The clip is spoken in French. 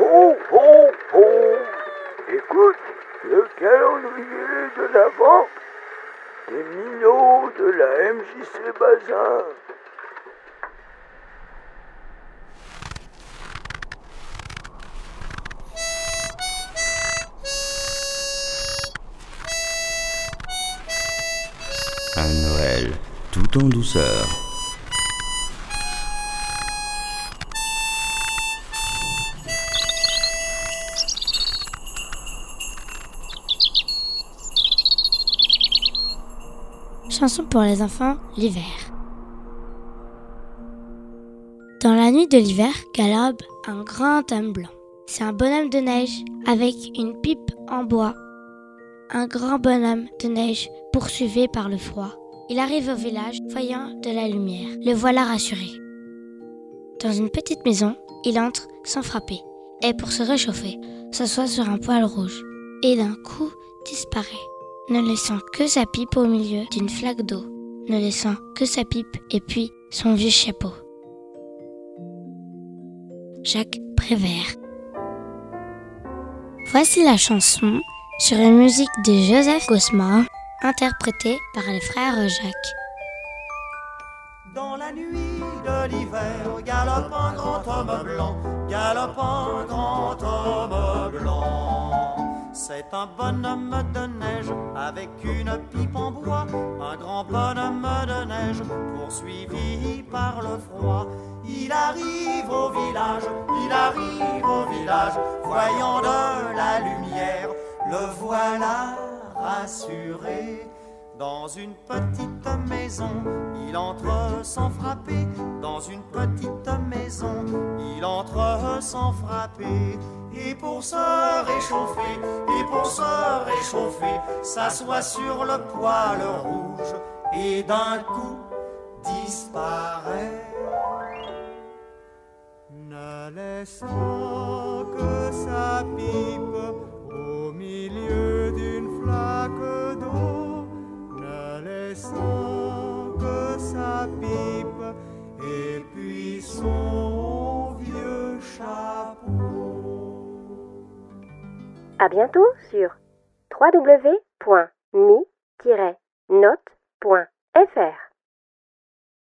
Ho, ho, ho Écoute le calendrier de l'Avent des minots de la MJC Bazin. Un Noël tout en douceur. Chanson pour les enfants, l'hiver. Dans la nuit de l'hiver galope un grand homme blanc. C'est un bonhomme de neige avec une pipe en bois. Un grand bonhomme de neige poursuivi par le froid. Il arrive au village, voyant de la lumière. Le voilà rassuré. Dans une petite maison, il entre sans frapper et pour se réchauffer, s'assoit sur un poêle rouge et d'un coup disparaît ne laissant que sa pipe au milieu d'une flaque d'eau, ne laissant que sa pipe et puis son vieux chapeau. Jacques Prévert. Voici la chanson sur une musique de Joseph Gosselin, interprétée par les frères Jacques. Dans la nuit de l'hiver, galope un grand homme blanc, grand blanc. C'est un bonhomme de neige avec une pipe en bois, un grand bonhomme de neige poursuivi par le froid. Il arrive au village, il arrive au village, voyant de la lumière, le voilà rassuré. Dans une petite maison, il entre sans frapper. Dans une petite maison, il entre sans frapper. Et pour se réchauffer, et pour se réchauffer, s'assoit sur le poêle rouge et d'un coup disparaît. Ne laissant que À bientôt sur www.mi-note.fr.